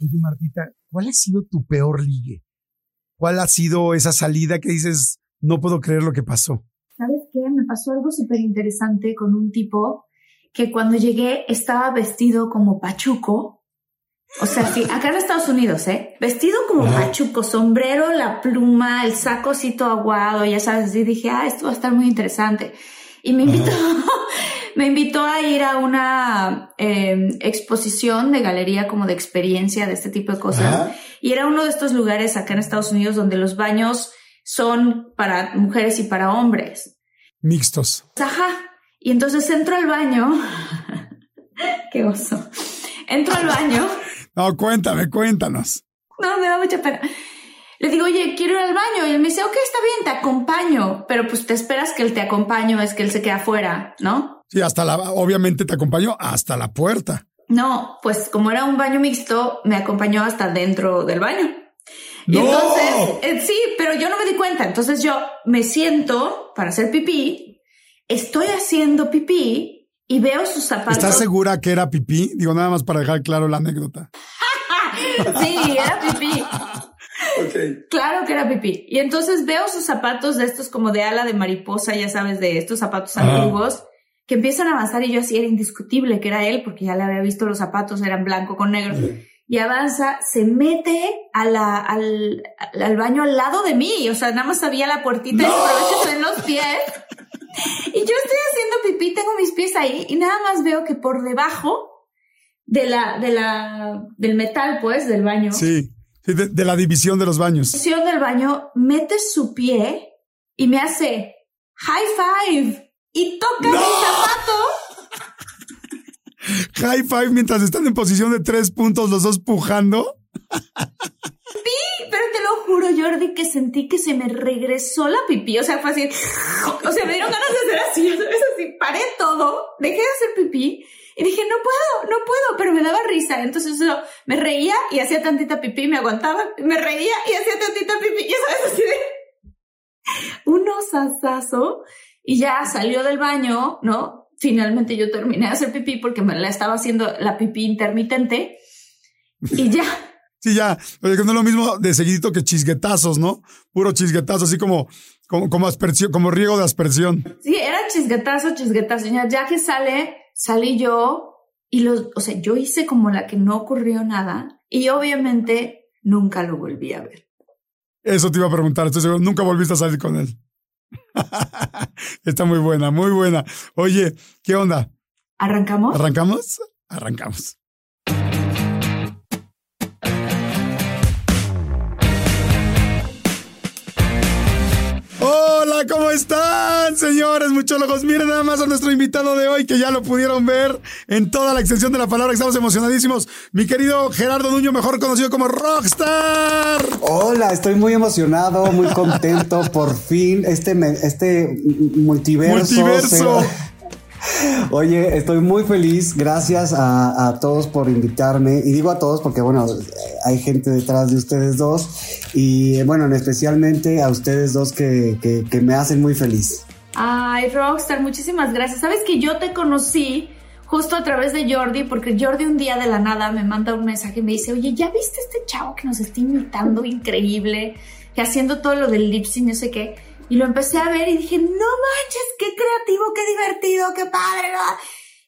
Oye, Martita, ¿cuál ha sido tu peor ligue? ¿Cuál ha sido esa salida que dices, no puedo creer lo que pasó? ¿Sabes qué? Me pasó algo súper interesante con un tipo que cuando llegué estaba vestido como pachuco. O sea, sí, acá en Estados Unidos, ¿eh? Vestido como pachuco, sombrero, la pluma, el saco así todo aguado, ya sabes, y dije, ah, esto va a estar muy interesante. Y me invitó, me invitó a ir a una em, exposición de galería como de experiencia de este tipo de cosas. Y era uno de estos lugares acá en Estados Unidos donde los baños son para mujeres y para hombres. Mixtos. Ajá. Y entonces entro al baño. Qué oso. Entro al baño. No, cuéntame, cuéntanos. No, me da mucha pena. Le digo, oye, quiero ir al baño. Y él me dice, ok, está bien, te acompaño. Pero pues te esperas que él te acompañe, es que él se queda afuera, ¿no? Sí, hasta la, obviamente te acompañó hasta la puerta. No, pues como era un baño mixto, me acompañó hasta dentro del baño. Y ¡No! entonces, eh, sí, pero yo no me di cuenta. Entonces yo me siento para hacer pipí, estoy haciendo pipí y veo sus zapatos. ¿Estás segura que era pipí? Digo, nada más para dejar claro la anécdota. Sí, era pipí. Claro que era pipí. Y entonces veo sus zapatos de estos como de ala de mariposa, ya sabes, de estos zapatos antiguos, que empiezan a avanzar y yo así era indiscutible que era él, porque ya le había visto los zapatos, eran blanco con negro. Y avanza, se mete a la, al, al baño al lado de mí. O sea, nada más había la puertita y se ven los pies. Y yo estoy haciendo pipí, tengo mis pies ahí y nada más veo que por debajo de la, de la, del metal, pues, del baño. Sí, sí, de, de la división de los baños. posición del baño, mete su pie y me hace high five y toca mi zapato. High five mientras están en posición de tres puntos los dos pujando. Pero te lo juro, Jordi, que sentí que se me regresó la pipí. O sea, fue así. O sea, me dieron ganas de hacer así, ¿sabes? Así, paré todo, dejé de hacer pipí y dije, no puedo, no puedo, pero me daba risa. Entonces yo me reía y hacía tantita pipí, me aguantaba, me reía y hacía tantita pipí, ya sabes, así de un osasazo y ya salió del baño, ¿no? Finalmente yo terminé de hacer pipí porque me la estaba haciendo la pipí intermitente y ya. Sí, ya, oye, que no es lo mismo de seguidito que chisguetazos, ¿no? Puro chisguetazo, así como, como, como aspersión, como riego de aspersión. Sí, era chisguetazo, chisguetazo. Ya, ya que sale, salí yo y los, o sea, yo hice como la que no ocurrió nada y obviamente nunca lo volví a ver. Eso te iba a preguntar, estoy seguro, nunca volviste a salir con él. Está muy buena, muy buena. Oye, ¿qué onda? ¿Arrancamos? ¿Arrancamos? Arrancamos. Hola, ¿cómo están, señores muchólogos? Miren nada más a nuestro invitado de hoy, que ya lo pudieron ver en toda la extensión de la palabra, estamos emocionadísimos. Mi querido Gerardo Nuño, mejor conocido como Rockstar. Hola, estoy muy emocionado, muy contento. Por fin, este, este multiverso. Multiverso. se- Oye, estoy muy feliz. Gracias a, a todos por invitarme. Y digo a todos porque, bueno, hay gente detrás de ustedes dos. Y, eh, bueno, especialmente a ustedes dos que, que, que me hacen muy feliz. Ay, Rockstar, muchísimas gracias. Sabes que yo te conocí justo a través de Jordi, porque Jordi un día de la nada me manda un mensaje y me dice, oye, ¿ya viste este chavo que nos está imitando increíble? Que haciendo todo lo del lip sync, no sé qué. Y lo empecé a ver y dije, no manches, qué creativo, qué divertido, qué padre. ¿no?".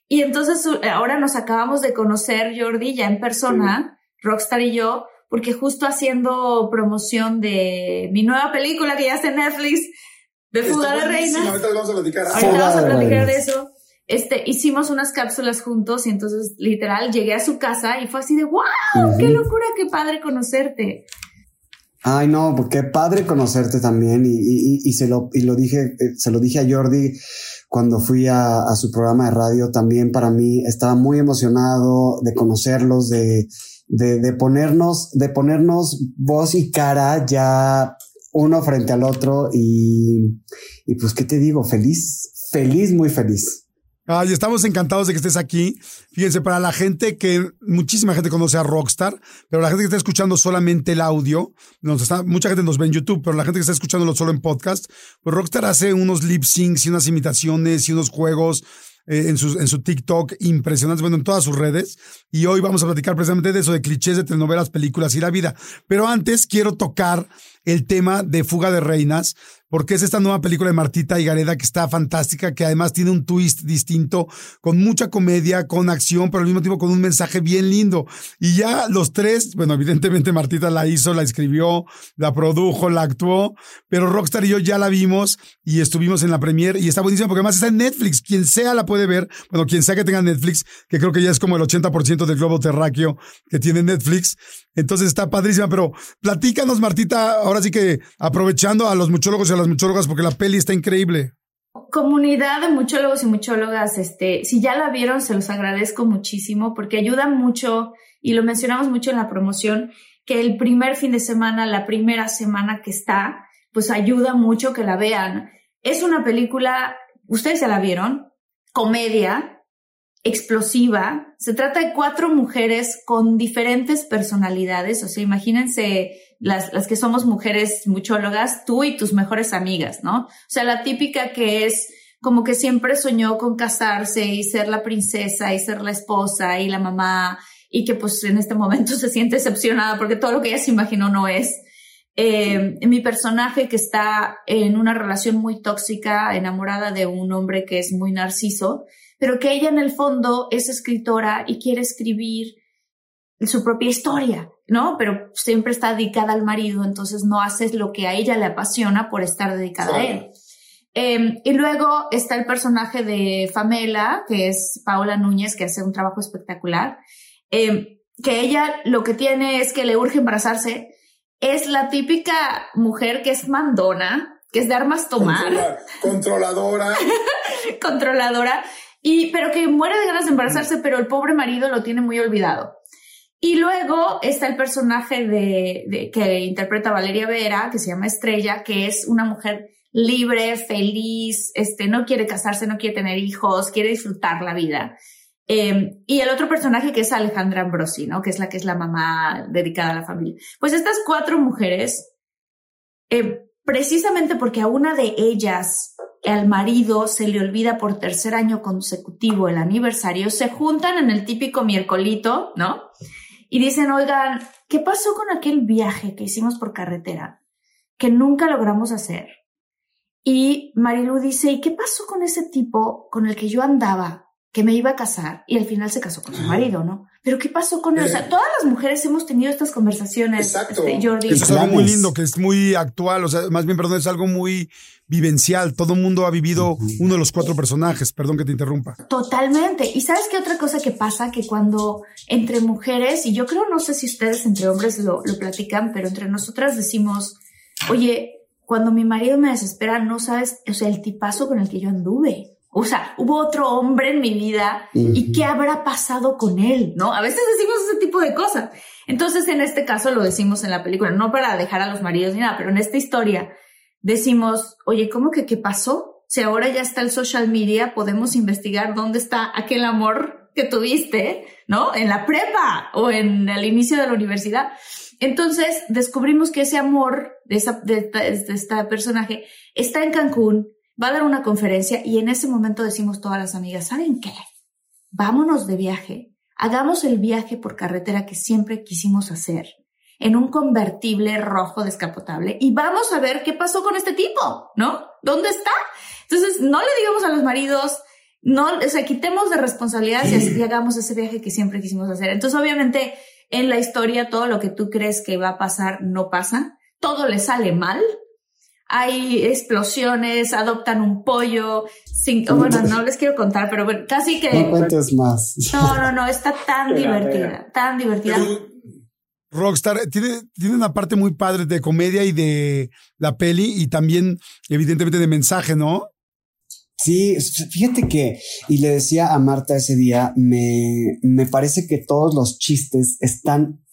Y entonces ahora nos acabamos de conocer, Jordi, ya en persona, Rockstar y yo, porque justo haciendo promoción de mi nueva película que ya está en Netflix, de Fuga de Reina. Ahorita vamos a platicar. Ahorita vamos a platicar de eso. Este, hicimos unas cápsulas juntos y entonces literal llegué a su casa y fue así de wow, qué locura, qué padre conocerte. Ay, no, porque qué padre conocerte también y, y, y, se lo, y lo dije, eh, se lo dije a Jordi cuando fui a, a, su programa de radio también para mí estaba muy emocionado de conocerlos, de, de, de ponernos, de ponernos voz y cara ya uno frente al otro y, y pues, ¿qué te digo? Feliz, feliz, muy feliz. Ay, estamos encantados de que estés aquí. Fíjense, para la gente que muchísima gente conoce a Rockstar, pero la gente que está escuchando solamente el audio, nos está, mucha gente nos ve en YouTube, pero la gente que está escuchándolo solo en podcast, pues Rockstar hace unos lip syncs y unas imitaciones y unos juegos eh, en, su, en su TikTok impresionantes, bueno, en todas sus redes. Y hoy vamos a platicar precisamente de eso, de clichés de telenovelas, películas y la vida. Pero antes quiero tocar el tema de Fuga de Reinas, porque es esta nueva película de Martita y Gareda que está fantástica, que además tiene un twist distinto, con mucha comedia, con acción, pero al mismo tiempo con un mensaje bien lindo. Y ya los tres, bueno, evidentemente Martita la hizo, la escribió, la produjo, la actuó, pero Rockstar y yo ya la vimos y estuvimos en la premiere y está buenísima porque además está en Netflix. Quien sea la puede ver, bueno, quien sea que tenga Netflix, que creo que ya es como el 80% del globo terráqueo que tiene Netflix. Entonces está padrísima, pero platícanos, Martita, ahora sí que aprovechando a los muchólogos y a las muchólogas, porque la peli está increíble. Comunidad de muchólogos y muchólogas, este, si ya la vieron, se los agradezco muchísimo porque ayuda mucho, y lo mencionamos mucho en la promoción, que el primer fin de semana, la primera semana que está, pues ayuda mucho que la vean. Es una película, ustedes ya la vieron, comedia, explosiva. Se trata de cuatro mujeres con diferentes personalidades. O sea, imagínense las, las que somos mujeres muchólogas, tú y tus mejores amigas, ¿no? O sea, la típica que es como que siempre soñó con casarse y ser la princesa y ser la esposa y la mamá y que pues en este momento se siente decepcionada porque todo lo que ella se imaginó no es. Eh, mi personaje que está en una relación muy tóxica, enamorada de un hombre que es muy narciso, pero que ella en el fondo es escritora y quiere escribir su propia historia, ¿no? Pero siempre está dedicada al marido, entonces no haces lo que a ella le apasiona por estar dedicada a él. Em, y luego está el personaje de Famela, que es Paola Núñez, que hace un trabajo espectacular, em, que ella lo que tiene es que le urge embarazarse. Es la típica mujer que es mandona, que es de armas tomar. Controladora. Controladora y, pero que muere de ganas de embarazarse, pero el pobre marido lo tiene muy olvidado. Y luego está el personaje de, que interpreta Valeria Vera, que se llama Estrella, que es una mujer libre, feliz, este, no quiere casarse, no quiere tener hijos, quiere disfrutar la vida. Em, y el otro personaje que es Alejandra Ambrosi, ¿no? Que es la que es la mamá dedicada a la familia. Pues estas cuatro mujeres, eh, precisamente porque a una de ellas al marido se le olvida por tercer año consecutivo el aniversario, se juntan en el típico miércolito, ¿no? Y dicen, oigan, ¿qué pasó con aquel viaje que hicimos por carretera? Que nunca logramos hacer. Y Marilu dice, ¿y qué pasó con ese tipo con el que yo andaba, que me iba a casar? Y al final se casó con su marido, ¿no? Pero ¿qué pasó con él? O sea, eh. todas las mujeres hemos tenido estas conversaciones, Exacto. Este, Jordi. Eso es algo muy lindo, que es muy actual, o sea, más bien, perdón, es algo muy vivencial. Todo el mundo ha vivido uno de los cuatro personajes, perdón que te interrumpa. Totalmente. Y sabes qué otra cosa que pasa, que cuando entre mujeres, y yo creo, no sé si ustedes entre hombres lo, lo platican, pero entre nosotras decimos, oye, cuando mi marido me desespera, no sabes, o sea, el tipazo con el que yo anduve. O sea, hubo otro hombre en mi vida y qué habrá pasado con él, ¿no? A veces decimos ese tipo de cosas. Entonces, en este caso lo decimos en la película, no para dejar a los maridos ni nada, pero en esta historia decimos, oye, ¿cómo que qué pasó? Si ahora ya está el social media, podemos investigar dónde está aquel amor que tuviste, ¿no? En la prepa o en el inicio de la universidad. Entonces descubrimos que ese amor de, esa, de, de este personaje está en Cancún, va a dar una conferencia y en ese momento decimos todas las amigas, ¿saben qué? Vámonos de viaje, hagamos el viaje por carretera que siempre quisimos hacer, en un convertible rojo descapotable y vamos a ver qué pasó con este tipo, ¿no? ¿Dónde está? Entonces, no le digamos a los maridos, no, o sea, quitemos de responsabilidades y, hagamos ese viaje que siempre quisimos hacer. Entonces, obviamente, en la historia, todo lo que tú crees que va a pasar no pasa, todo le sale mal. Hay explosiones, adoptan un pollo, sin, bueno, no les quiero contar, pero bueno, casi que... No cuentes más. No, no, no, está tan divertida, tan divertida. Rockstar tiene, tiene una parte muy padre de comedia y de la peli y también evidentemente de mensaje, ¿no? Sí, fíjate que, y le decía a Marta ese día, me, me parece que todos los chistes están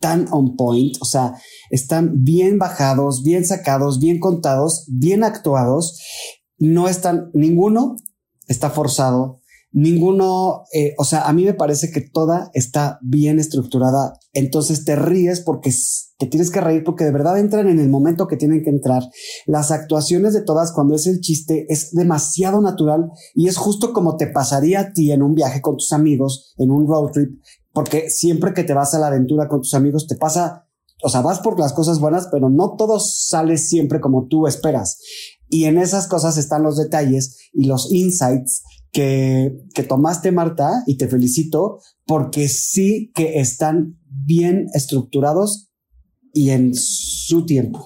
tan on point, o sea, están bien bajados, bien sacados, bien contados, bien actuados, no están, ninguno está forzado, ninguno, eh, o sea, a mí me parece que toda está bien estructurada, entonces te ríes porque te tienes que reír porque de verdad entran en el momento que tienen que entrar. Las actuaciones de todas cuando es el chiste es demasiado natural y es justo como te pasaría a ti en un viaje con tus amigos, en un road trip, porque siempre que te vas a la aventura con tus amigos te pasa o sea, vas por las cosas buenas, pero no todo sale siempre como tú esperas. Y en esas cosas están los detalles y los insights que, que tomaste, Marta, y te felicito porque sí que están bien estructurados y en su tiempo.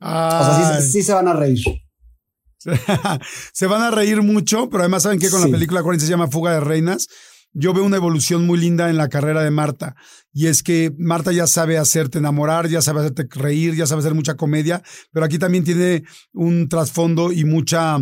O sea, sí, se van a reír. se van a reír mucho, pero además saben que con la película ¿cuál se llama Fuga de Reinas, yo veo una evolución muy linda en la carrera de Marta. Y es que Marta ya sabe hacerte enamorar, ya sabe hacerte reír, ya sabe hacer mucha comedia, pero aquí también tiene un trasfondo y mucha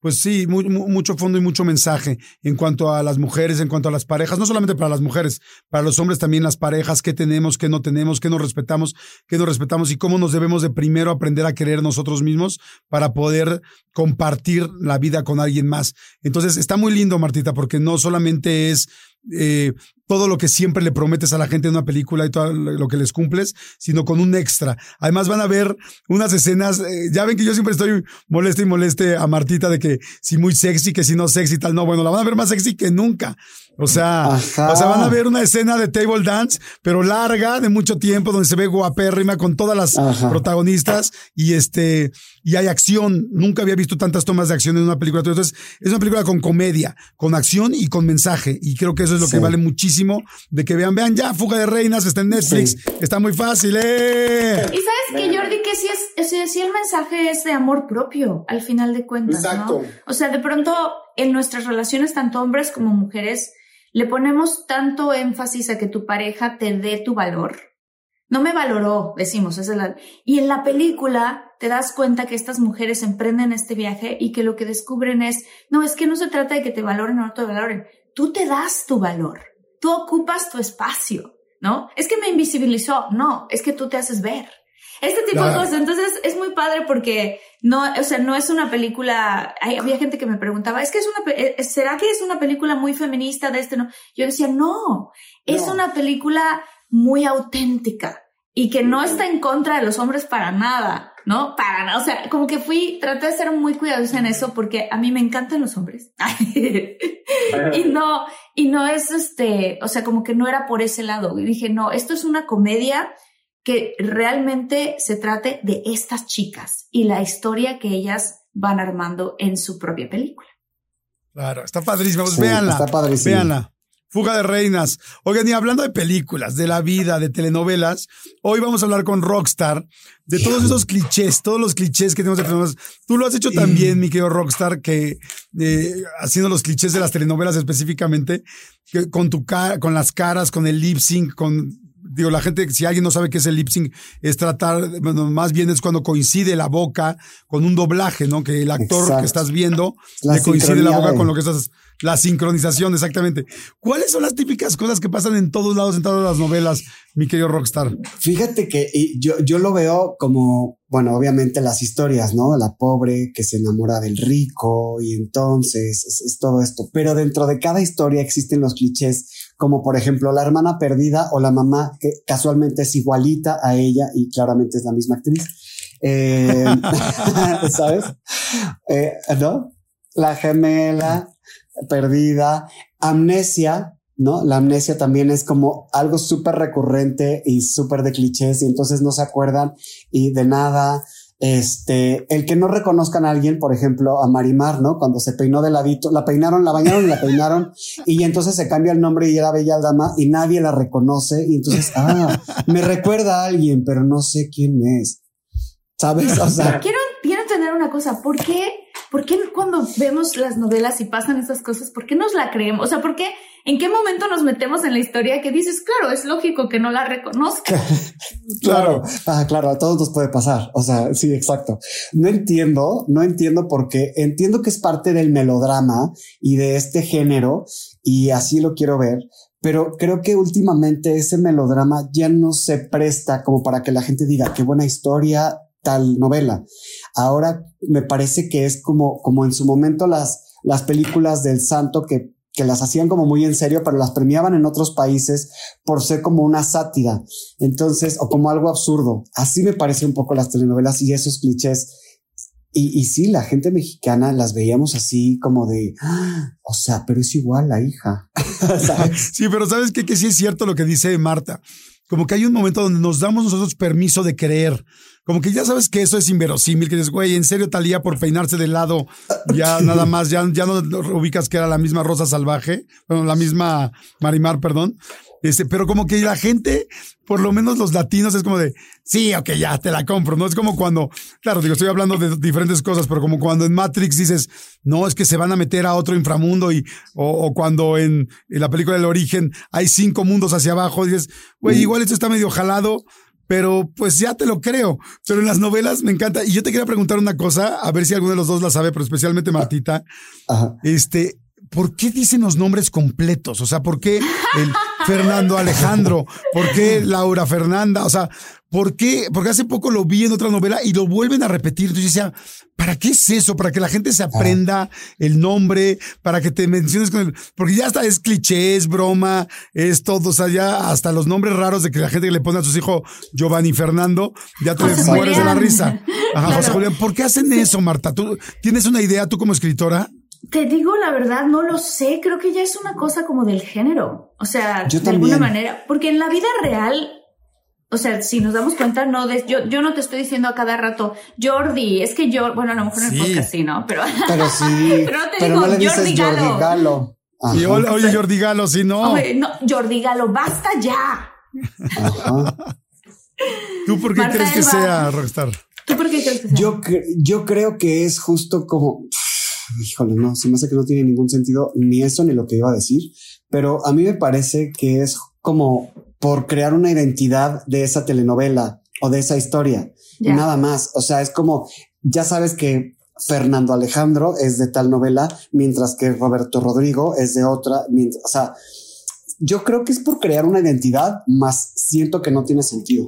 pues sí, mucho fondo y mucho mensaje en cuanto a las mujeres, en cuanto a las parejas, no solamente para las mujeres, para los hombres también las parejas, qué tenemos, qué no tenemos, qué nos respetamos, qué no respetamos y cómo nos debemos de primero aprender a querer nosotros mismos para poder compartir la vida con alguien más. Entonces está muy lindo, Martita, porque no solamente es eh, todo lo que siempre le prometes a la gente en una película y todo lo que les cumples, sino con un extra. Además van a ver unas escenas, eh, ya ven que yo siempre estoy moleste y moleste a Martita de que si muy sexy, que si no sexy y tal, no, bueno, la van a ver más sexy que nunca. O sea, o sea, van a ver una escena de table dance, pero larga, de mucho tiempo, donde se ve guapérrima con todas las protagonistas y este, y hay acción. Nunca había visto tantas tomas de acción en una película. Entonces, es una película con comedia, con acción y con mensaje. Y creo que eso es lo que vale muchísimo de que vean, vean ya, Fuga de Reinas, está en Netflix, está muy fácil, ¡eh! Y sabes que Jordi, que sí es, sí el mensaje es de amor propio, al final de cuentas, Exacto. O sea, de pronto en nuestras relaciones, tanto hombres como mujeres, le ponemos tanto énfasis a que tu pareja te dé tu valor. No me valoró, decimos, es la... y en la película te das cuenta que estas mujeres emprenden este viaje y que lo que descubren es, no, es que no se trata de que te valoren o no te valoren, tú te das tu valor, tú ocupas tu espacio, ¿no? Es que me invisibilizó, no, es que tú te haces ver. Este tipo de cosas. Entonces es muy padre porque no, o sea, no es una película. había gente que me preguntaba, es que es una, eh, ¿será que es una película muy feminista de este? No, yo decía, no, es una película muy auténtica y que no está en contra de los hombres para nada, ¿no? Para nada. O sea, como que fui, traté de ser muy cuidadosa en eso porque a mí me encantan los hombres. y no, y no es este, o sea, como que no era por ese lado. Y dije, no, esto es una comedia que realmente se trate de estas chicas y la historia que ellas van armando en su propia película. Claro, está padrísima. Pues véanla. Está padrísima. Véanla. Fuga de Reinas. Oigan, y hablando de películas, de la vida, de telenovelas, hoy vamos a hablar con Rockstar de todos esos clichés, todos los clichés que tenemos de telenovelas. Tú lo has hecho también, mi querido Rockstar, que eh, haciendo los clichés de las telenovelas específicamente, con tu cara, con las caras, con el lip sync, con digo, la gente, si alguien no sabe qué es el lip sync, es tratar, bueno, más bien es cuando coincide la boca con un doblaje, ¿no? Que el actor que estás viendo le coincide la boca con lo que estás la sincronización, exactamente. ¿Cuáles son las típicas cosas que pasan en todos lados, en todas las novelas, mi querido Rockstar? Fíjate que yo, yo lo veo como, bueno, obviamente las historias, ¿no? La pobre que se enamora del rico y entonces es, todo esto. Pero dentro de cada historia existen los clichés, como por ejemplo la hermana perdida o la mamá que casualmente es igualita a ella y claramente es la misma actriz. Eh, ¿Sabes? Eh, ¿No? La gemela perdida, amnesia, ¿no? La amnesia también es como algo súper recurrente y súper de clichés y entonces no se acuerdan y de nada. Este, el que no reconozcan a alguien, por ejemplo, a Marimar, ¿no? Cuando se peinó de ladito, la peinaron, la bañaron y la peinaron, y entonces se cambia el nombre y era Bella Dama y nadie la reconoce, y entonces, ah, me recuerda a alguien, pero no sé quién es. ¿Sabes? O sea. Quiero, quiero entender una cosa, ¿por qué? ¿Por qué cuando vemos las novelas y pasan esas cosas, por qué nos la creemos? O sea, ¿por qué? ¿En qué momento nos metemos en la historia que dices, claro, es lógico que no la reconozca? claro, ah, claro, a todos nos puede pasar. O sea, sí, exacto. No entiendo, no entiendo por qué. Entiendo que es parte del melodrama y de este género y así lo quiero ver. Pero creo que últimamente ese melodrama ya no se presta como para que la gente diga qué buena historia, tal novela. Ahora me parece que es como, como en su momento las, las películas del santo que, que las hacían como muy en serio, pero las premiaban en otros países por ser como una sátira. Entonces, o como algo absurdo. Así me parece un poco las telenovelas y esos clichés. Y, y sí, la gente mexicana las veíamos así como de, ¡Ah! o sea, pero es igual la hija. sí, pero sabes qué? que sí es cierto lo que dice Marta. Como que hay un momento donde nos damos nosotros permiso de creer como que ya sabes que eso es inverosímil, que dices, güey, en serio Talía por peinarse de lado, ya nada más, ya, ya no ubicas que era la misma Rosa Salvaje, bueno, la misma Marimar, perdón. Este, pero como que la gente, por lo menos los latinos, es como de, sí, ok, ya te la compro, ¿no? Es como cuando, claro, digo, estoy hablando de diferentes cosas, pero como cuando en Matrix dices, no, es que se van a meter a otro inframundo y, o, cuando en, en, la película del origen hay cinco mundos hacia abajo, dices, güey, igual esto está medio jalado, pero pues ya te lo creo. Pero en las novelas me encanta. Y yo te quería preguntar una cosa, a ver si alguno de los dos la sabe, pero especialmente Martita. Este, ¿por qué dicen los nombres completos? O sea, ¿por qué el Fernando Alejandro? ¿Por qué Laura Fernanda? O sea, ¿por qué? Porque hace poco lo vi en otra novela y lo vuelven a repetir. Entonces decía, ¿para qué es eso? Para que la gente se aprenda el nombre, para que te menciones con el, porque ya hasta es cliché, es broma, es todo, o sea, ya hasta los nombres raros de que la gente le pone a sus hijos Giovanni Fernando, ya te mueres de la risa. Ajá, José Julián, ¿por qué hacen eso, Marta? ¿Tú tienes una idea tú como escritora? Te digo la verdad, no lo sé. Creo que ya es una cosa como del género. O sea, de alguna manera. Porque en la vida real, o sea, si nos damos cuenta, no, de, yo, yo no te estoy diciendo a cada rato, Jordi, es que yo, bueno, a lo mejor en el podcast sí, ¿no? Pero, pero sí. pero no te digo, Jordi Galo. Jordi Galo. Y oye, Jordi Galo, si no. no, Jordi Galo, basta ya. ¿Tú por qué crees que sea Rockstar? ¿Tú por qué crees que sea? Yo, yo creo que es justo como híjole, no, se me hace que no tiene ningún sentido ni eso ni lo que iba a decir, pero a mí me parece que es como por crear una identidad de esa telenovela o de esa historia, nada más. O sea, es como, ya sabes que Fernando Alejandro es de tal novela, mientras que Roberto Rodrigo es de otra, mientras, o sea, yo creo que es por crear una identidad, más siento que no tiene sentido.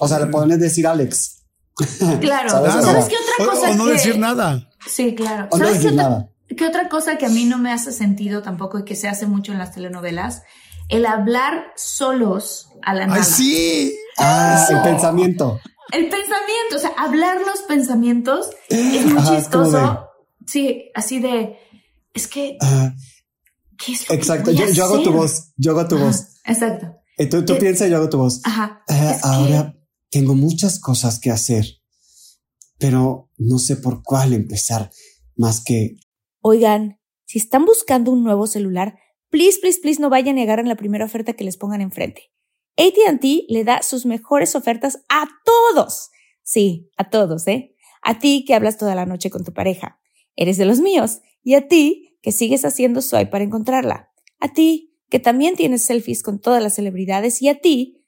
O sea, le pueden decir Alex. Claro, ¿Sabes, qué otra cosa? O, no decir nada. Sí, claro. ¿Sabes qué otra, cosa que a mí no me hace sentido tampoco y que se hace mucho en las telenovelas? El hablar solos a la nada. ¡Ay, sí! Ah, el pensamiento. El pensamiento, o sea, hablar los pensamientos es muy chistoso. Sí, así de, es que... ¿qué es exacto, yo, hago tu voz, yo hago tu voz. Exacto. Y tú, tú piensas, yo hago tu voz. Ajá. Eh, ahora tengo muchas cosas que hacer pero no sé por cuál empezar más que... Oigan, si están buscando un nuevo celular, please, please, please no vayan a negar en la primera oferta que les pongan enfrente. ATT le da sus mejores ofertas a todos. Sí, a todos, ¿eh? A ti que hablas toda la noche con tu pareja. Eres de los míos. Y a ti que sigues haciendo swipe para encontrarla. A ti que también tienes selfies con todas las celebridades. Y a ti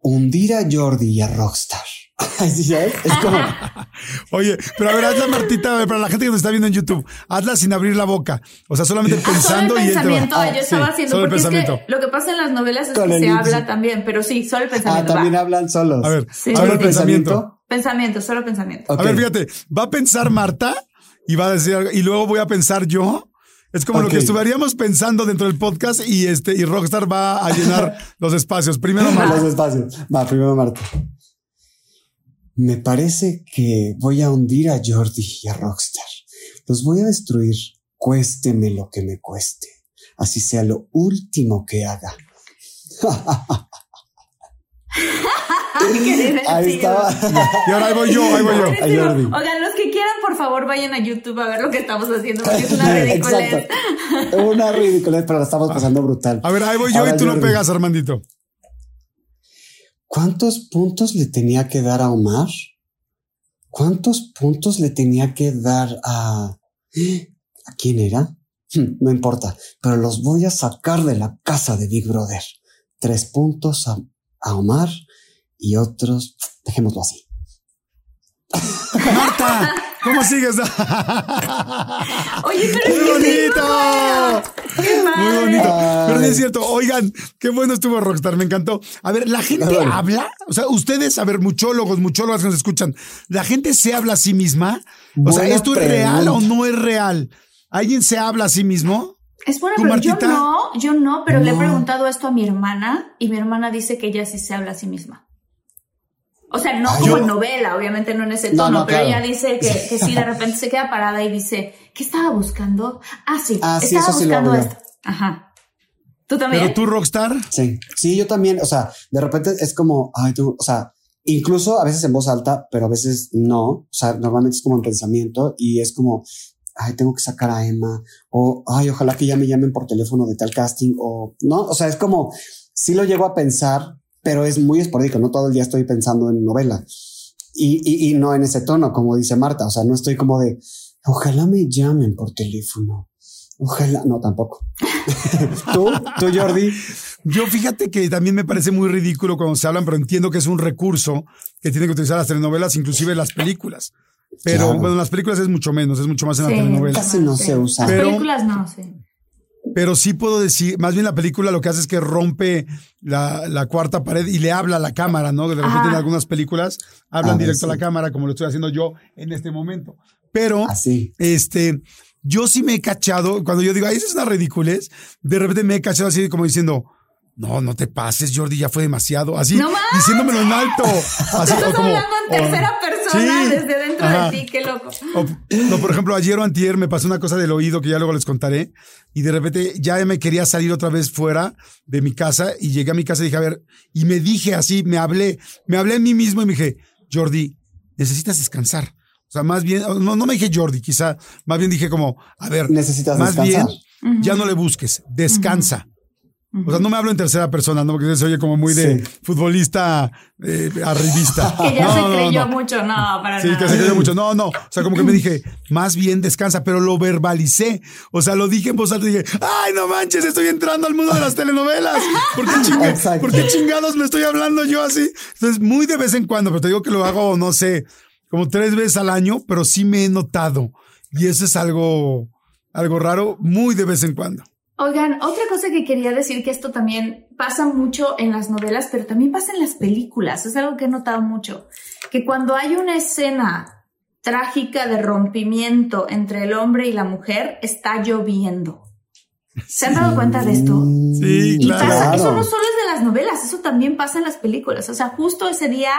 Hundir a Jordi y a Rockstar. Así ¿sabes? Es como. Oye, pero a ver, hazla, Martita, a ver, para la gente que nos está viendo en YouTube, hazla sin abrir la boca. O sea, solamente pensando solo el y va- pensamiento, Ah, yo sí, estaba haciendo, solo el porque es pensamiento. que lo que pasa en las novelas es Con que el se índice. habla también, pero sí, solo el Ah, pensamiento. también va. hablan solos. A ver, Sí. habla el ¿Solo pensamiento. Pensamiento, solo pensamiento. A ver, fíjate, va a pensar Marta y va a decir algo, y luego voy a pensar yo. Es como lo que estuviéramos pensando dentro del podcast y este y Rockstar va a llenar los espacios. Primero Marta. los espacios. Va, primero Marta. Me parece que voy a hundir a Jordi y a Rockstar. Los voy a destruir, cuésteme lo que me cueste. Así sea lo último que haga. Ahí estaba. Y ahora ahí voy yo, ahí voy yo. Jordi. Oigan, los que quieran, por favor, vayan a YouTube a ver lo que estamos haciendo, porque es una ridiculez. Exacto. Una ridícula, pero la estamos pasando brutal. A ver, ahí voy yo Ahora, y tú lo pegas, Armandito. ¿Cuántos puntos le tenía que dar a Omar? ¿Cuántos puntos le tenía que dar a... ¿A quién era? Hmm, No importa, pero los voy a sacar de la casa de Big Brother. Tres puntos a, a Omar y otros... Dejémoslo así. Marta, ¿cómo sigues? Oye, pero que bonito. qué Muy bonito. Pero es cierto. Oigan, qué bueno estuvo Rockstar. Me encantó. A ver, la gente habla. O sea, ustedes, a ver, muchólogos, muchólogas que nos escuchan, ¿la gente se habla a sí misma? O sea, ¿esto es real o no es real? ¿Alguien se habla a sí mismo? Es bueno, ¿Tú, pero yo no, yo no, pero le he preguntado esto a mi hermana y mi hermana dice que ella sí se habla a sí misma. O sea, no Ah, como yo- en novela, obviamente no en ese No, tono, no, pero claro. ella dice que, que sí, de repente se queda parada y dice, ¿qué estaba buscando? Ah, sí, Ah, sí, estaba eso sí lo buscando esto. Ajá. ¿Tú también? Pero tú, Rockstar, Sí, sí, yo también, o sea, de repente es como, ay, tú, o sea, incluso a veces en voz alta, pero a veces no, o sea, normalmente es como en pensamiento y es como, ay, tengo que sacar a Emma, o, ay, ojalá que ya me llamen por teléfono de tal casting, o, no, o sea, es como, sí lo llego a pensar, pero es muy esporádico, no todo el día estoy pensando en novela. Y, y, y no en ese tono, como dice Marta, o sea, no estoy como de, ojalá me llamen por teléfono. Ojalá, no, tampoco. tú, tú, Jordi. yo fíjate que también me parece muy ridículo cuando se hablan, pero entiendo que es un recurso que tienen que utilizar las telenovelas, inclusive las películas. Pero Claro. bueno, en las películas es mucho menos, es mucho más en la Sí. telenovela. Casi no se usa. Las Pero- películas no, sí. Pero sí puedo decir, más bien la película lo que hace es que rompe la, la cuarta pared y le habla a la cámara, ¿no? De repente Ajá. en algunas películas hablan A ver, directo a la sí. cámara, como lo estoy haciendo yo en este momento. Pero, Así. este, yo sí me he cachado, cuando yo digo, ay, eso es una ridiculez, de repente me he cachado así como diciendo, no, no te pases, Jordi, ya fue demasiado. Así, ¡No diciéndomelo en alto. Así, Estás o como, hablando en o- tercera persona Sí. desde dentro Ajá. de ti, qué loco. o- no, por ejemplo, ayer o antier me pasó una cosa del oído que ya luego les contaré y de repente ya me quería salir otra vez fuera de mi casa y llegué a mi casa y dije, a ver, y me dije así, me hablé, me hablé a mí mismo y me dije, Jordi, necesitas descansar. O sea, más bien, no, no me dije Jordi, quizá, más bien dije como, a ver, Necesitas más descansar. bien, ya no le busques, descansa. O sea, no me hablo en tercera persona, ¿no? Porque se oye como muy de Sí. futbolista eh, arribista. Que ya No, se no, creyó no. mucho, no, para Sí, nada. que se creyó mucho. No, no. O sea, como que me dije, más bien descansa, pero lo verbalicé. O sea, lo dije en voz alta y dije, ay, no manches, estoy entrando al mundo de las telenovelas. ¿Por qué, Exacto. ¿por qué chingados me estoy hablando yo así? Entonces, muy de vez en cuando, pero te digo que lo hago, no sé, como tres veces al año, pero sí me he notado. Y eso es algo, algo raro, muy de vez en cuando. Oigan, otra cosa que quería decir que esto también pasa mucho en las novelas, pero también pasa en las películas. Es algo que he notado mucho. Que cuando hay una escena trágica de rompimiento entre el hombre y la mujer, está lloviendo. ¿Se han dado cuenta de esto? Sí, Y claro. pasa, eso no solo es de las novelas, eso también pasa en las películas. O sea, justo ese día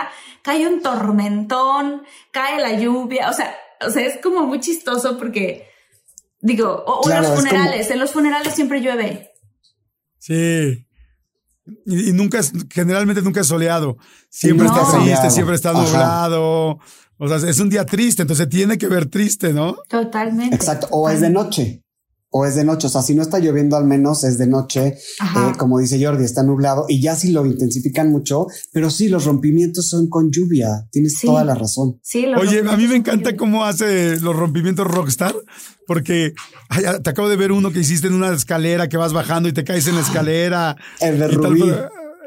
cae un tormentón, cae la lluvia. O sea, o sea, es como muy chistoso porque, digo, o, o Claro, los es como- funerales, en los funerales siempre llueve. Sí. Y, y nunca es, generalmente nunca es soleado. Siempre No. está triste, siempre está nublado. O sea, es un día triste, entonces tiene que ver triste, ¿no? Totalmente. Exacto. O es de noche. O es de noche. O sea, si no está lloviendo, al menos es de noche. Eh, como dice Jordi, está nublado. Y ya si lo intensifican mucho. Pero sí, los rompimientos son con lluvia. Tienes Sí. toda la razón. Sí, Oye, a mí me encanta cómo hace los rompimientos Rockstar, porque ay, ah, te acabo de ver uno que hiciste en una escalera que vas bajando y te caes en la escalera. El de tal, Rubí.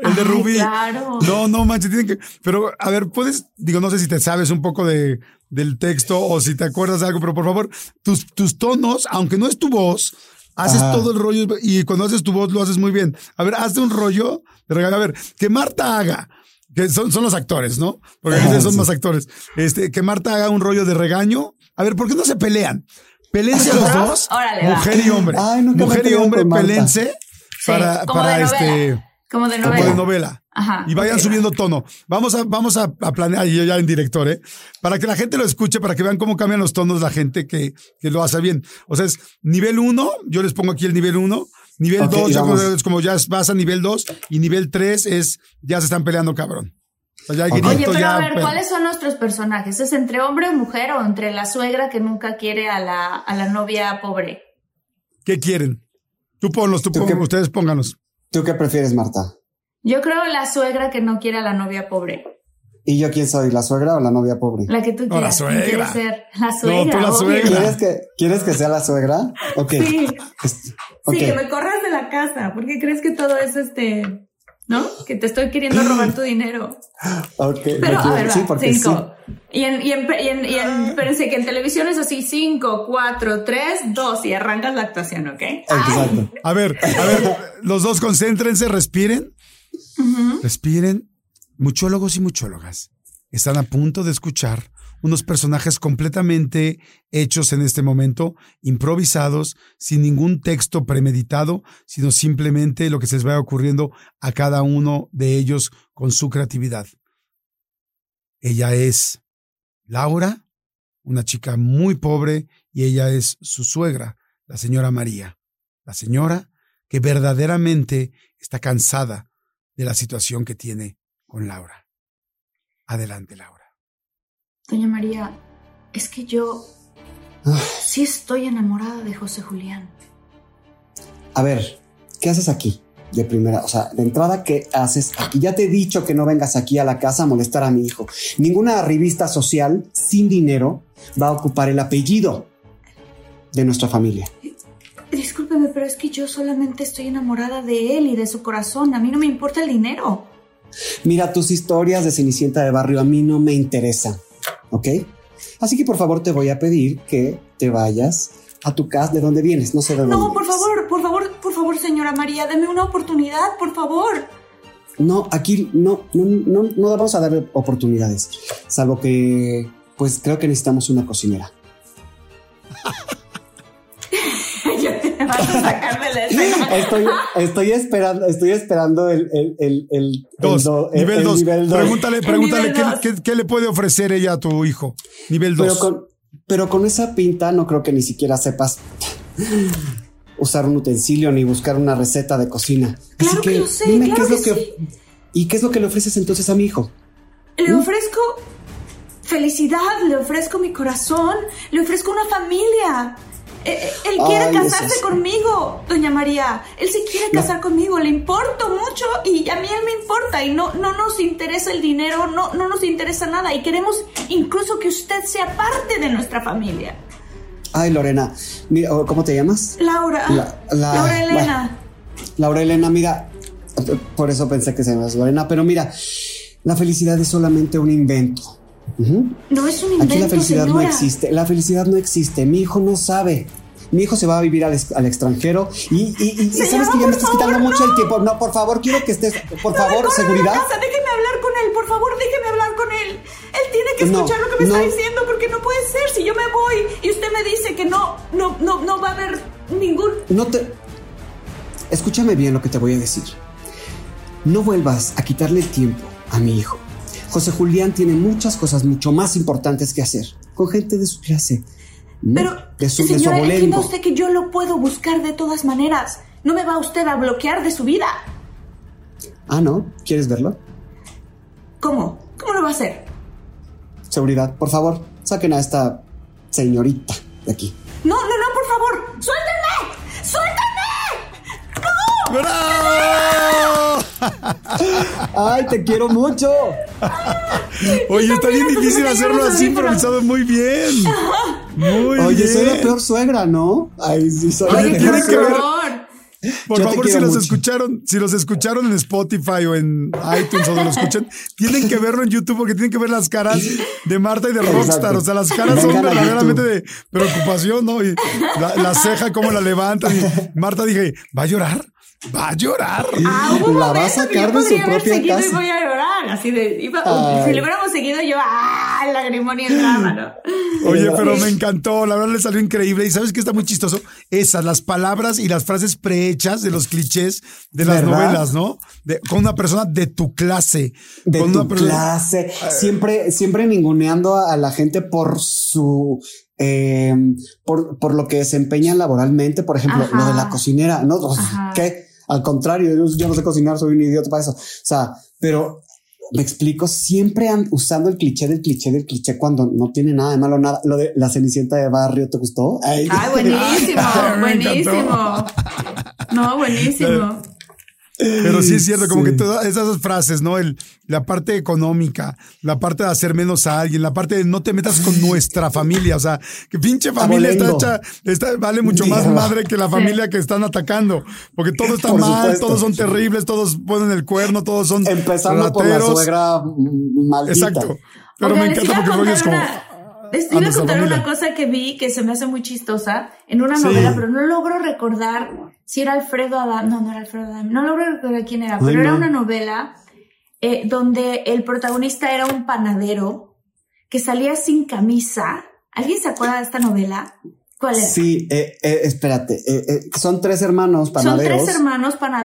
El de Ay, Rubí. claro. No, no manches, tienen que. Pero a ver, puedes, digo, no sé si te sabes un poco de, del texto o si te acuerdas de algo, pero por favor, tus, tus tonos, aunque no es tu voz, haces Ajá. todo el rollo y cuando haces tu voz lo haces muy bien. A ver, hazte un rollo de regalo. A ver, que Marta haga. Que son, son los actores, ¿no? Porque a Ajá, veces son sí. más actores. Este, que Marta haga un rollo de regaño. A ver, ¿por qué no se pelean? Pelense los dos, Órale, va. mujer y hombre. Ay, mujer y hombre, pelense Sí, para, como para de novela. Como de como novela. de novela. Ajá. Y vayan subiendo tono. Vamos a, vamos a, a planear, y yo ya en director, ¿eh? Para que la gente lo escuche, para que vean cómo cambian los tonos la gente que, que lo hace bien. O sea, es nivel uno, yo les pongo aquí el nivel uno. Nivel Ok, dos, y ya vamos. como- es como ya vas a nivel dos. Y nivel tres es, ya se están peleando, cabrón. O sea, ya grito, Oye, pero ya, a ver, pero- ¿cuáles son nuestros personajes? ¿Es entre hombre o mujer o entre la suegra que nunca quiere a la, a la novia pobre? ¿Qué quieren? Tú ponlos, tú ¿Tú pon- qué- ustedes pónganlos. ¿Tú qué prefieres, Marta? Yo creo la suegra que no quiere a la novia pobre. ¿Y yo quién soy? ¿La suegra o la novia pobre? La que tú No, la quieras. ¿quién suegra. quieres ser? La suegra. tú la suegra. ¿Quieres que, ¿Quieres que sea la suegra? Ok. Sí. Sí, que me corras de la casa. ¿Por qué crees que todo es este, no? Que te estoy queriendo robar tu dinero. Ok, Pero a quiero- ver, sí, porque cinco. Y en, y en, y en, y en- espérense que en televisión es así, cinco, cuatro, tres, dos, y arrancas la actuación, ¿ok? sí. Exacto. A ver, a ver, los dos concéntrense, respiren. Respiren. Muchólogos y muchólogas están a punto de escuchar unos personajes completamente hechos en este momento, improvisados, sin ningún texto premeditado, sino simplemente lo que se les vaya ocurriendo a cada uno de ellos con su creatividad. Ella es Laura, una chica muy pobre, y ella es su suegra, la señora María, la señora que verdaderamente está cansada de la situación que tiene con Laura. Adelante, Laura. Doña María, es que yo sí estoy enamorada de José Julián. A ver, ¿qué haces aquí? De primera, o sea, de entrada, ¿qué haces aquí? Ya te he dicho que no vengas aquí a la casa a molestar a mi hijo. Ninguna revista social sin dinero va a ocupar el apellido de nuestra familia. Discúlpeme, pero es que yo solamente estoy enamorada de él y de su corazón. A mí no me importa el dinero. Mira, tus historias de Cenicienta de barrio a mí no me interesan, ¿ok? Así que por favor te voy a pedir que te vayas a tu casa de donde vienes, no sé de dónde No, por vienes. favor, por favor, por favor, señora María, deme una oportunidad, por favor. No, aquí no, no, no, no vamos a dar oportunidades, salvo que, pues creo que necesitamos una cocinera. Vas a sacar de la escena. Estoy, estoy esperando, estoy esperando el, el, el, el, el Dos, do- el- nivel el 2. nivel dos. Pregúntale, pregúntale qué, dos. qué- qué le puede ofrecer ella a tu hijo. Nivel Pero 2. con, pero con esa pinta no creo que ni siquiera sepas usar un utensilio ni buscar una receta de cocina. Claro Así que lo sé, dime claro qué es que lo que y qué es lo que le ofreces entonces a mi hijo. Le ofrezco felicidad, le ofrezco mi corazón, le ofrezco una familia. Eh, eh, Él quiere Ay, casarse es- conmigo, doña María. Él se quiere casar conmigo, le importo mucho y a mí él me importa y no, no nos interesa el dinero, no, no nos interesa nada y queremos incluso que usted sea parte de nuestra familia. Ay, Lorena, mira, ¿cómo te llamas? Laura, La- la- Laura Elena. Laura Elena, mira, por eso pensé que se llamas Lorena, pero mira, la felicidad es solamente un invento. No es un invento, Aquí la felicidad no existe. La felicidad no existe. Mi hijo no sabe. Mi hijo se va a vivir al, al extranjero y, y- y- Señora, sabes que ya me estás favor, quitando mucho no. el tiempo. No, por favor, quiero que estés. Por No favor, seguridad. casa, déjeme hablar con él, por favor, déjeme hablar con él. Él tiene que No, escuchar lo que me está diciendo porque no puede ser si yo me voy y usted me dice que no, no, no, no va a haber ningún. No te. Escúchame bien lo que te voy a decir. No vuelvas a quitarle el tiempo a mi hijo. José Julián tiene muchas cosas mucho más importantes que hacer con gente de su clase. Pero, de su, de su señora, entienda usted que yo lo puedo buscar de todas maneras. No me va usted a bloquear de su vida. Ah, ¿no? ¿Quieres verlo? ¿Cómo? ¿Cómo lo va a hacer? Seguridad, por favor, saquen a esta señorita de aquí. No, no, no, por favor. ¡Suéltenme! ¡Bravo! ¡Ay, te quiero mucho! Oye, está bien difícil hacerlo así improvisado muy bien. Muy Oye, bien. soy la peor suegra, ¿no? Ay, sí, soy la Oye, peor tiene que suegra. ver-. Por Yo favor, si los mucho. escucharon, si los escucharon en Spotify o en iTunes o donde lo escuchen, tienen que verlo en YouTube porque tienen que ver las caras de Marta y de Exacto. Rockstar. O sea, las caras son Vengan verdaderamente de preocupación, ¿no? Y la, la ceja, cómo la levantan. Y Marta dije, ¿va a llorar? ¿Va a llorar? Ah, hubo un La va a momento que sacar yo de su podría haber propia seguido y casa. voy a llorar. Así de, iba, si lo hubiéramos seguido yo, ¡ah! Lagrimón y el drama, ¿no? Oye, pero me encantó, la verdad le salió increíble. Y sabes que está muy chistoso. Esas, las palabras y las frases prehechas de los clichés de las ¿Verdad? novelas, ¿no? De- con una persona de tu clase. de con tu una persona- clase, siempre, siempre ninguneando a, la gente por su, eh, por, por lo que desempeñan laboralmente, por ejemplo, Ajá. lo de la cocinera, ¿no? ¿Qué? Al contrario, yo, yo no sé cocinar, soy un idiota para eso. O sea, pero me explico, siempre usando el cliché del cliché del cliché cuando no tiene nada de malo, nada. Lo de la cenicienta de barrio, ¿te gustó? Ay, Ay, buenísimo, buenísimo. No, buenísimo. Pero sí es cierto, como Sí. que todas esas frases, ¿no? El, la parte económica, la parte de hacer menos a alguien, la parte de no te metas con nuestra familia, o sea, que pinche familia está hecha, está, vale mucho más madre que la familia que están atacando, porque todo está Por mal, supuesto. todos son terribles, todos ponen el cuerno, todos son Empezando por la rateros. suegra mm, maldita. Exacto. Pero me encanta porque contar es como... una- Les a iba a nuestra contar una cosa que vi que se me hace muy chistosa en una Sí. novela, pero no logro recordar si era Alfredo Adam. No, no era Alfredo Adam. No logro recordar quién era, pero era una novela eh, donde el protagonista era un panadero que salía sin camisa. ¿Alguien se acuerda de esta novela? ¿Cuál era? Sí, eh, eh, espérate, eh, son tres hermanos Son panaderos. tres hermanos panaderos.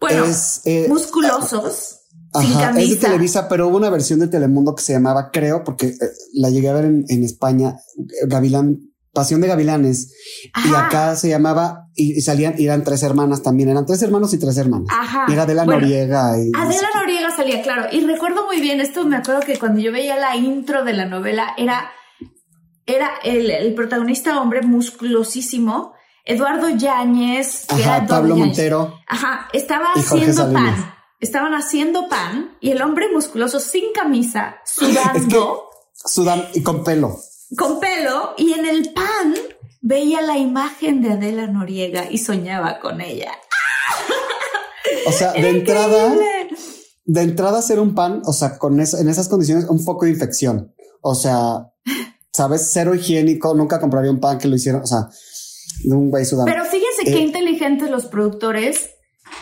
Bueno, Es, eh, musculosos, sin Ajá, es de. Televisa, pero hubo una versión de Telemundo que se llamaba, creo, porque eh, la llegué a ver en, en España, eh, Gavilán, Pasión de Gavilanes, y Ajá. acá se llamaba, y, y salían, y eran tres hermanas también, eran tres hermanos y tres hermanas. Ajá. Y era Adela Bueno, Noriega. Y, Adela Noriega salía, claro. Y recuerdo muy bien esto, me acuerdo que cuando yo veía la intro de la novela, era, era el, el protagonista hombre musculosísimo, Eduardo Yáñez, que era Pablo Yáñez. Montero. Ajá, estaba haciendo pan. Estaban haciendo pan y el hombre musculoso sin camisa, sudando, Sudan y con pelo. con pelo, y en el pan veía la imagen de Adela Noriega y soñaba con ella. O sea, de entrada, de entrada hacer un pan, o sea, con eso, en esas condiciones, un foco de infección. O sea, sabes, cero higiénico, nunca compraría un pan que lo hicieron, o sea, un güey sudando. Pero fíjense qué Eh, inteligentes los productores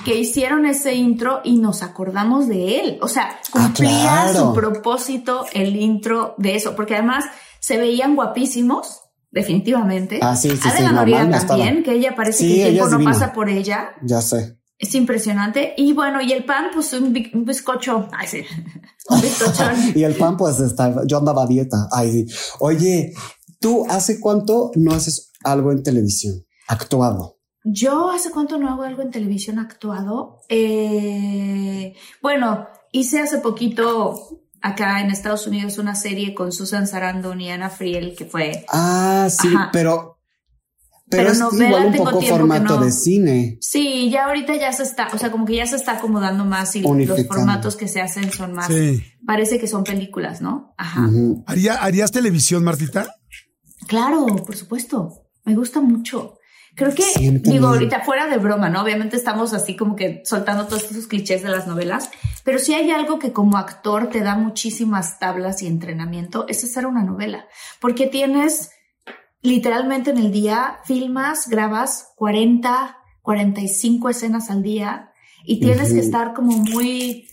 que hicieron ese intro y nos acordamos de él. O sea, cumplía Ah, claro. su propósito el intro de eso, porque además se veían guapísimos, definitivamente. Ah, sí, sí, sí, Adela no, estaba. también, que ella parece Sí, que el tiempo no divina. pasa por ella. Ya sé. Es impresionante. Y bueno, y el pan, pues un bizcocho. Ay, sí. Un bizcochón. Y el pan, pues está, yo andaba a dieta. Ay, sí. Oye, ¿tú hace cuánto no haces algo en televisión? Actuado. Yo hace cuánto no hago algo en televisión actuado. Eh, bueno, hice hace poquito acá en Estados Unidos una serie con Susan Sarandon y Ana Friel que fue. Ah, sí, Ajá. pero, Pero, es novela igual un tengo poco formato no. de cine. Sí, ya ahorita ya se está, o sea, como que ya se está acomodando más y los formatos que se hacen son más, Sí. parece que son películas, ¿no? Ajá. Ujú. ¿Haría, ¿Harías televisión, Martita? Claro, por supuesto. Me gusta mucho. Creo que, digo, ahorita fuera de broma, ¿no? Obviamente estamos así como que soltando todos esos clichés de las novelas, pero si hay algo que como actor te da muchísimas tablas y entrenamiento, es hacer una novela, porque tienes literalmente en el día, filmas, grabas 40, 45 escenas al día y tienes que estar como muy,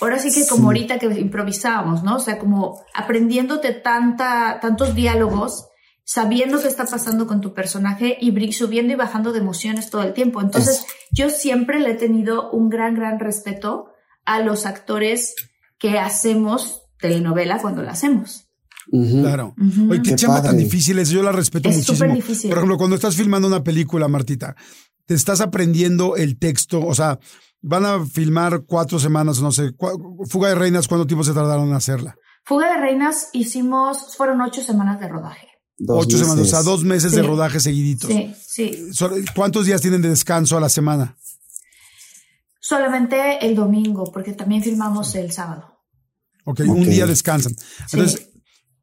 ahora sí que como Sí. ahorita que improvisábamos, ¿no? O sea, como aprendiéndote tanta, tantos diálogos, sabiendo qué está pasando con tu personaje y subiendo y bajando de emociones todo el tiempo. Entonces, yo siempre le he tenido un gran, gran respeto a los actores que hacemos telenovela cuando la hacemos. Ujú. Claro. Ujú. Oye, qué, Qué chamba tan difícil es. Yo la respeto Es muchísimo. súper difícil. Por ejemplo, cuando estás filmando una película, Martita, te estás aprendiendo el texto. O sea, van a filmar cuatro semanas, no sé. Fuga de Reinas, ¿cuánto tiempo se tardaron en hacerla? Fuga de Reinas hicimos, fueron ocho semanas de rodaje. Dos Ocho semanas, o sea, dos meses Sí. de rodaje seguiditos. Sí, sí. ¿Cuántos días tienen de descanso a la semana? Solamente el domingo, porque también filmamos el sábado. Ok, un día descansan. Sí. Entonces,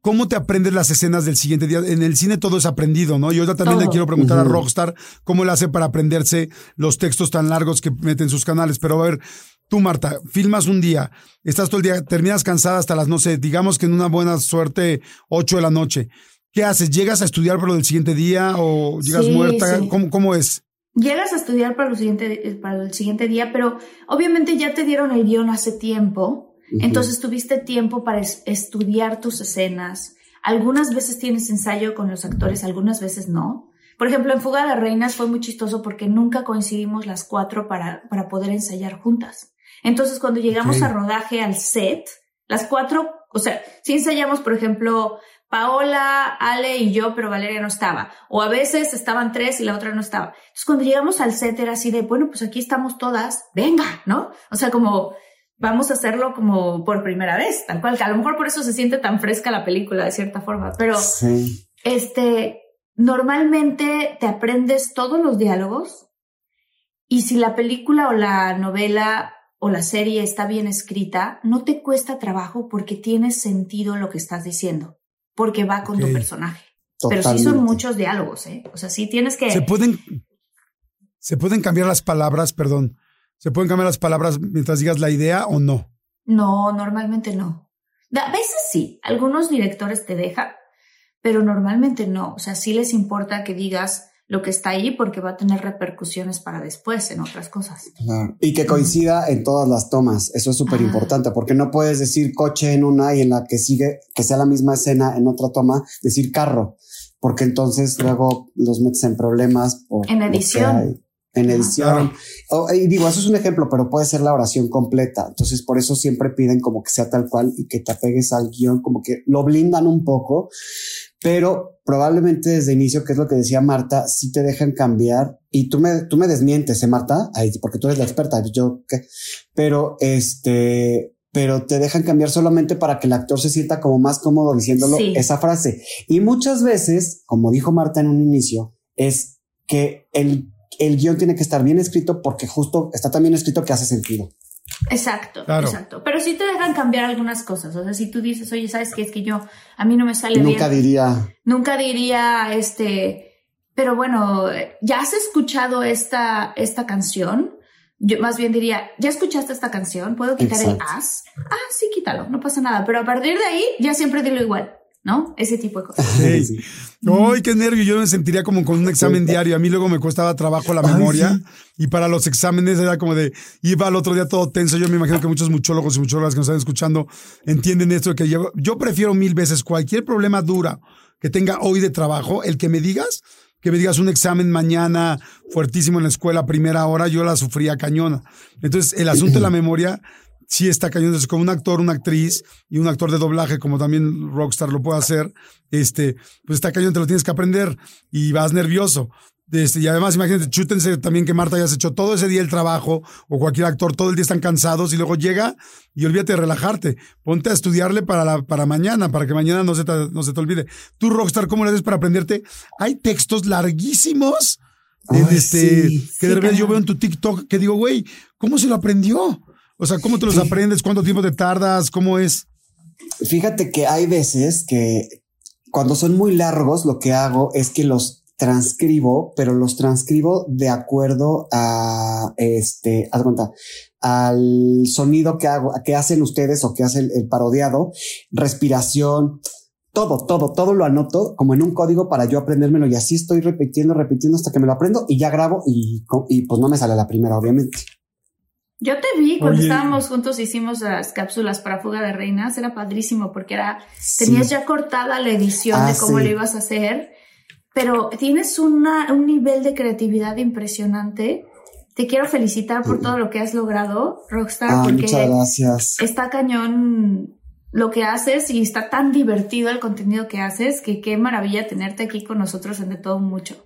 ¿cómo te aprendes las escenas del siguiente día? En el cine todo es aprendido, ¿no? Y ahorita también le quiero preguntar a Ujú. Rockstar cómo le hace para aprenderse los textos tan largos que meten en sus canales. Pero a ver, tú, Marta, filmas un día, estás todo el día, terminas cansada hasta las, no sé, digamos que en una buena suerte, 8 de la noche. ¿Qué haces? ¿Llegas a estudiar para del siguiente día o llegas Sí, muerta? sí. ¿Cómo, ¿Cómo es? Llegas a estudiar para, lo siguiente, para el siguiente día, pero obviamente ya te dieron el guion hace tiempo, entonces tuviste tiempo para es- estudiar tus escenas. Algunas veces tienes ensayo con los actores, algunas veces no. Por ejemplo, en Fuga de Reinas fue muy chistoso porque nunca coincidimos las cuatro para, para poder ensayar juntas. Entonces, cuando llegamos Ok. a rodaje al set, las cuatro, o sea, si ensayamos, por ejemplo, Paola, Ale y yo, pero Valeria no estaba. O a veces estaban tres y la otra no estaba. Entonces, cuando llegamos al set era así de, bueno, pues aquí estamos todas, venga, ¿no? O sea, como vamos a hacerlo como por primera vez, tal cual, que a lo mejor por eso se siente tan fresca la película de cierta forma, pero Sí. este, normalmente te aprendes todos los diálogos y si la película o la novela o la serie está bien escrita, no te cuesta trabajo porque tiene sentido lo que estás diciendo, porque va con tu personaje. Pero sí son muchos diálogos, ¿eh? O sea, sí tienes que... ¿Se pueden, se pueden cambiar las palabras, perdón? ¿Se pueden cambiar las palabras mientras digas la idea o no? No, normalmente no. A veces sí, algunos directores te dejan, pero normalmente no. O sea, sí les importa que digas lo que está ahí porque va a tener repercusiones para después en otras cosas. Claro. Y que coincida en todas las tomas. Eso es súper importante porque no puedes decir coche en una y en la que sigue, que sea la misma escena en otra toma, decir carro, porque entonces luego los metes en problemas. por En edición. En edición. Y digo, eso es un ejemplo, pero puede ser la oración completa. Entonces, por eso siempre piden como que sea tal cual y que te apegues al guion, como que lo blindan un poco, pero probablemente desde inicio, que es lo que decía Marta, sí te dejan cambiar y tú me, tú me desmientes, ¿eh, Marta? Ay, porque tú eres la experta, yo qué. Pero este, pero te dejan cambiar solamente para que el actor se sienta como más cómodo diciéndolo Sí. esa frase. Y muchas veces, como dijo Marta en un inicio, es que el, el guion tiene que estar bien escrito porque justo está tan bien escrito que hace sentido. Exacto, Claro. exacto. Pero sí te dejan cambiar algunas cosas. O sea, si tú dices, oye, ¿sabes qué? Es que yo, a mí no me sale Nunca bien. diría, Nunca diría, este, pero bueno, ¿ya has escuchado esta, esta canción? Yo más bien diría, ¿ya escuchaste esta canción? ¿Puedo quitar Exacto. el as? Ah, sí, quítalo, no pasa nada. Pero a partir de ahí, ya siempre dilo igual, ¿no? Ese tipo de cosas. Sí. Sí. ¡Ay, qué nervio! Yo me sentiría como con un examen diario. A mí luego me costaba trabajo la Ay, memoria sí. y para los exámenes era como de iba al otro día todo tenso. Yo me imagino que muchos muchólogos y muchólogas que nos están escuchando entienden esto de que yo, yo prefiero mil veces cualquier problema dura que tenga hoy de trabajo, el que me digas, que me digas un examen mañana fuertísimo en la escuela, primera hora, yo la sufría cañona. Entonces, el asunto de la memoria sí está cañón. Entonces, como un actor, una actriz y un actor de doblaje, como también Rockstar lo puede hacer, este, pues está cañón, te lo tienes que aprender y vas nervioso. Este, y además, imagínate, chútense también que Marta ya se echó todo ese día el trabajo, o cualquier actor, todo el día están cansados, y luego llega y olvídate de relajarte. Ponte a estudiarle para, la, para mañana, para que mañana no se, te, no se te olvide. Tú, Rockstar, ¿cómo le haces para aprenderte? Hay textos larguísimos. este, que de repente yo veo en tu TikTok que digo, güey, ¿cómo se lo aprendió? O sea, ¿cómo te los aprendes? ¿Cuánto tiempo te tardas? ¿Cómo es? Fíjate que hay veces que cuando son muy largos, lo que hago es que los transcribo, pero los transcribo de acuerdo a este, haz cuenta, al sonido que hago, que hacen ustedes o que hace el, parodiado, respiración, todo, todo, todo lo anoto como en un código para yo aprendérmelo y así estoy repitiendo, repitiendo hasta que me lo aprendo y ya grabo y, y pues no me sale la primera, obviamente. Yo te vi cuando estábamos juntos, hicimos las cápsulas para Fuga de Reinas, era padrísimo porque era, tenías ya cortada la edición de ah, cómo lo ibas a hacer pero tienes una, un nivel de creatividad impresionante. Te quiero felicitar por todo lo que has logrado, Rockstar, ah, porque muchas gracias. está cañón lo que haces y está tan divertido el contenido que haces que qué maravilla tenerte aquí con nosotros en De Todo Mucho.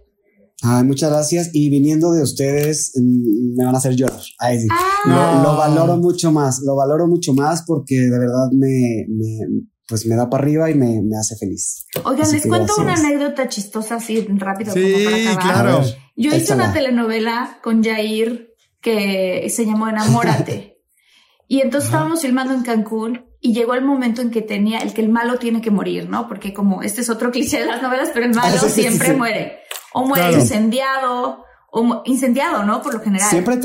Ay, muchas gracias. Y viniendo de ustedes, mm, me van a hacer llorar. Ay, sí. Ah. lo, valoro mucho más, lo valoro mucho más porque de verdad me, me, pues me da para arriba y me, me hace feliz. Oigan, les cuento una anécdota chistosa así rápido como para acabar. Claro. Yo hice una telenovela con Jair que se llamó Enamórate. y entonces estábamos filmando en Cancún y llegó el momento en que tenía el que el malo tiene que morir, ¿no? Porque como este es otro cliché de las novelas, pero el malo siempre muere. O muere incendiado, o incendiado, ¿no? Por lo general. Siempre,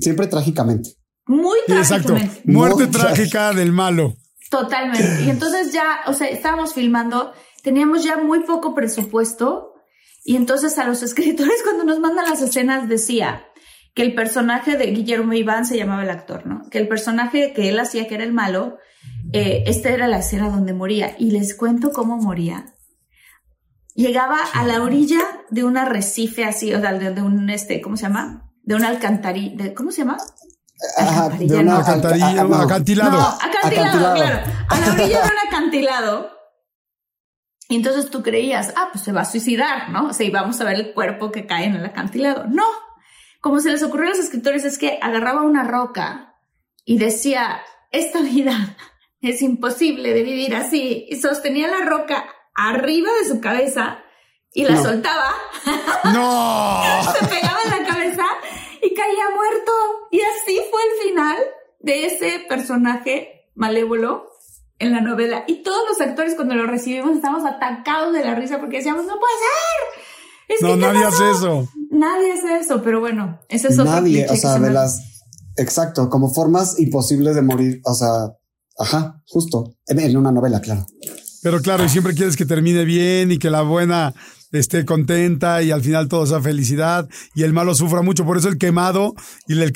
siempre trágicamente. Muy trágicamente. Exacto. Muerte trágica del malo. Totalmente. Y entonces ya, o sea, estábamos filmando, teníamos ya muy poco presupuesto y entonces a los escritores cuando nos mandan las escenas decía que el personaje de Guillermo Iván se llamaba el actor, ¿no? Que el personaje que él hacía, que era el malo, eh, esta era la escena donde moría. Y les cuento cómo moría. Llegaba a la orilla de un arrecife así, o sea, de, un, este, ¿cómo se llama? De un alcantarilla, ¿cómo se llama? de una acantilado. acantilado, claro. A la orilla de un acantilado. Y entonces tú creías, ah, pues se va a suicidar, ¿no? O sea, y vamos a ver el cuerpo que cae en el acantilado. No. Como se les ocurrió a los escritores es que agarraba una roca y decía, esta vida es imposible de vivir así. Y sostenía la roca arriba de su cabeza y la soltaba. No. se pegaba en la cabeza y caía muerto. Y así fue el final de ese personaje malévolo en la novela. Y todos los actores cuando lo recibimos estábamos atacados de la risa porque decíamos, no puede ser. no, nadie hace eso. Nadie hace eso, pero bueno, ese es otro Nadie, o sea, de las... Exacto, como formas imposibles de morir, o sea, ajá, justo, en una novela, claro. Pero claro, y siempre quieres que termine bien y que la buena esté contenta y al final todo sea felicidad y el malo sufra mucho. Por eso el quemado y el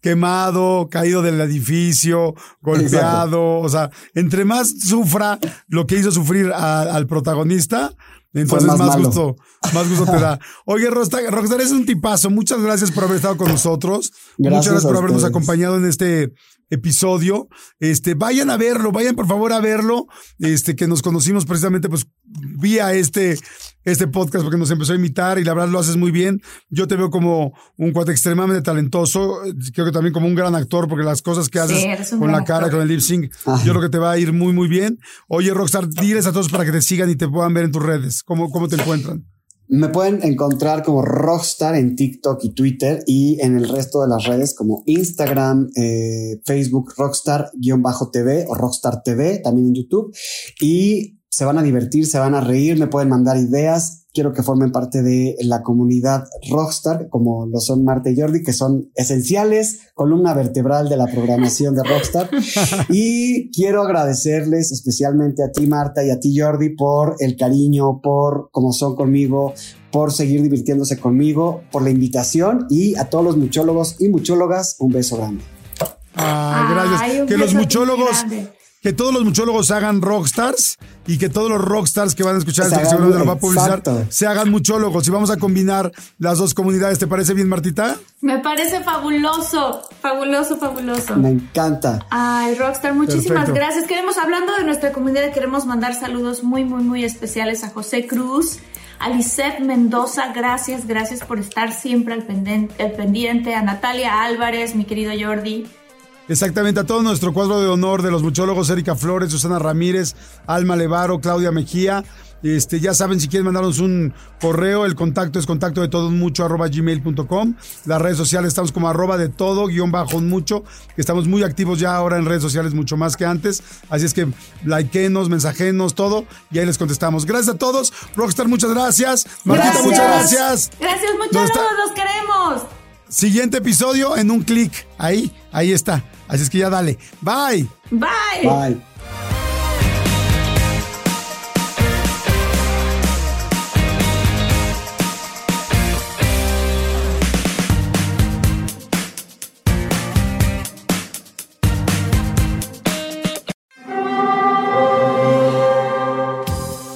quemado, caído del edificio, golpeado. O sea, entre más sufra lo que hizo sufrir al protagonista, entonces más, gusto, más gusto te da. Oye, Rockstar, Rockstar es un tipazo. Muchas gracias por haber estado con nosotros. Muchas gracias por habernos acompañado en este episodio. Este, vayan a verlo, vayan por favor a verlo. Este, que nos conocimos precisamente, pues, vía este, este podcast, porque nos empezó a imitar y la verdad lo haces muy bien. Yo te veo como un cuate extremadamente talentoso. Creo que también como un gran actor, porque las cosas que haces con la cara, con el lip sync, yo creo que te va a ir muy, muy bien. Oye, Rockstar, diles a todos para que te sigan y te puedan ver en tus redes. ¿Cómo, cómo te encuentran? Me pueden encontrar como Rockstar en TikTok y Twitter y en el resto de las redes como Instagram, eh, Facebook, Rockstar-TV o Rockstar TV, también en YouTube. Y se van a divertir, se van a reír, me pueden mandar ideas. Quiero que formen parte de la comunidad Rockstar, como lo son Marta y Jordi, que son esenciales, columna vertebral de la programación de Rockstar. y quiero agradecerles especialmente a ti, Marta, y a ti, Jordi, por el cariño, por cómo son conmigo, por seguir divirtiéndose conmigo, por la invitación y a todos los muchólogos y muchólogas, un beso grande. Ah, gracias. que los muchólogos que todos los muchólogos se hagan rockstars y que todos los rockstars que van a escuchar Se esto que seguramente lo va a publicitar exacto. se hagan muchólogos y vamos a combinar las dos comunidades. ¿Te parece bien, Martita? Me parece fabuloso, fabuloso, fabuloso. Me encanta. Ay, Rockstar, muchísimas Perfecto. gracias. Queremos, hablando de nuestra comunidad, queremos mandar saludos muy, muy, muy especiales a José Cruz, a Lisette Mendoza, gracias, gracias por estar siempre al pendiente, al pendiente, a Natalia Álvarez, mi querido Jordi. Exactamente, a todo nuestro cuadro de honor de los muchólogos, Erika Flores, Susana Ramírez, Alma Levaro, Claudia Mejía. Este, ya saben, si quieren mandarnos un correo, el contacto es contacto de todo mucho arroba gmail.com. Las redes sociales estamos como arroba de todo guion bajo mucho, que estamos muy activos ya ahora en redes sociales mucho más que antes. Así es que likeenos, mensajenos, todo, y ahí les contestamos. Gracias a todos. Rockstar, muchas gracias. Martita, Gracias. muchas gracias. Gracias, está- los queremos. Siguiente episodio en un clic. Ahí, ahí está. Así es que ya dale. Bye. Bye. Bye.